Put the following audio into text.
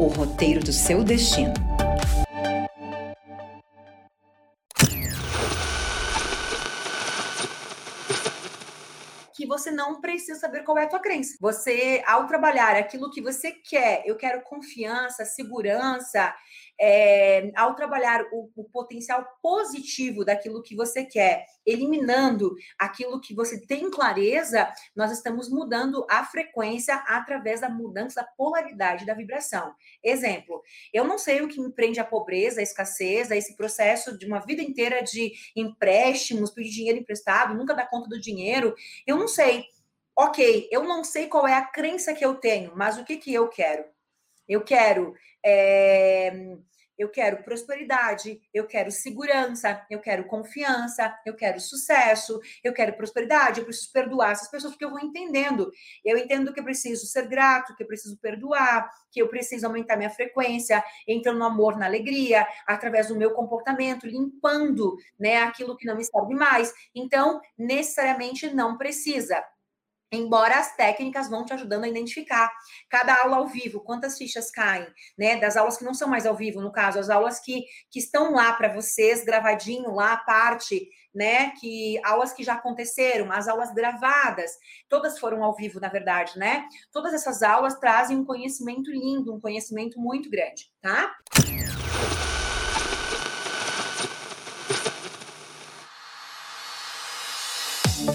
o roteiro do seu destino. que você não precisa saber qual é a tua crença. Você, ao trabalhar aquilo que você quer, eu quero confiança, segurança, é, ao trabalhar o, o, potencial positivo daquilo que você quer, eliminando aquilo que você tem clareza, nós estamos mudando a frequência através da mudança da polaridade da vibração. Exemplo, eu não sei o que me prende à pobreza, à escassez, a esse processo de uma vida inteira de empréstimos, pedir dinheiro emprestado, nunca dar conta do dinheiro. Eu não sei. Ok, eu não sei qual é a crença que eu tenho, mas o que, que eu quero? Eu quero é, eu quero prosperidade, eu quero segurança, eu quero confiança, eu quero sucesso, eu quero prosperidade, eu preciso perdoar essas pessoas, porque eu vou entendendo. Eu entendo que eu preciso ser grato, que eu preciso perdoar, que eu preciso aumentar minha frequência, entrando no amor, na alegria, através do meu comportamento, limpando né, aquilo que não me serve mais. Então, necessariamente não precisa embora as técnicas vão te ajudando a identificar cada aula ao vivo, quantas fichas caem, né, das aulas que não são mais ao vivo, no caso, as aulas que, que estão lá para vocês, gravadinho lá, a parte, né, que aulas que já aconteceram, as aulas gravadas, todas foram ao vivo, na verdade, né, todas essas aulas trazem um conhecimento lindo, um conhecimento muito grande, tá?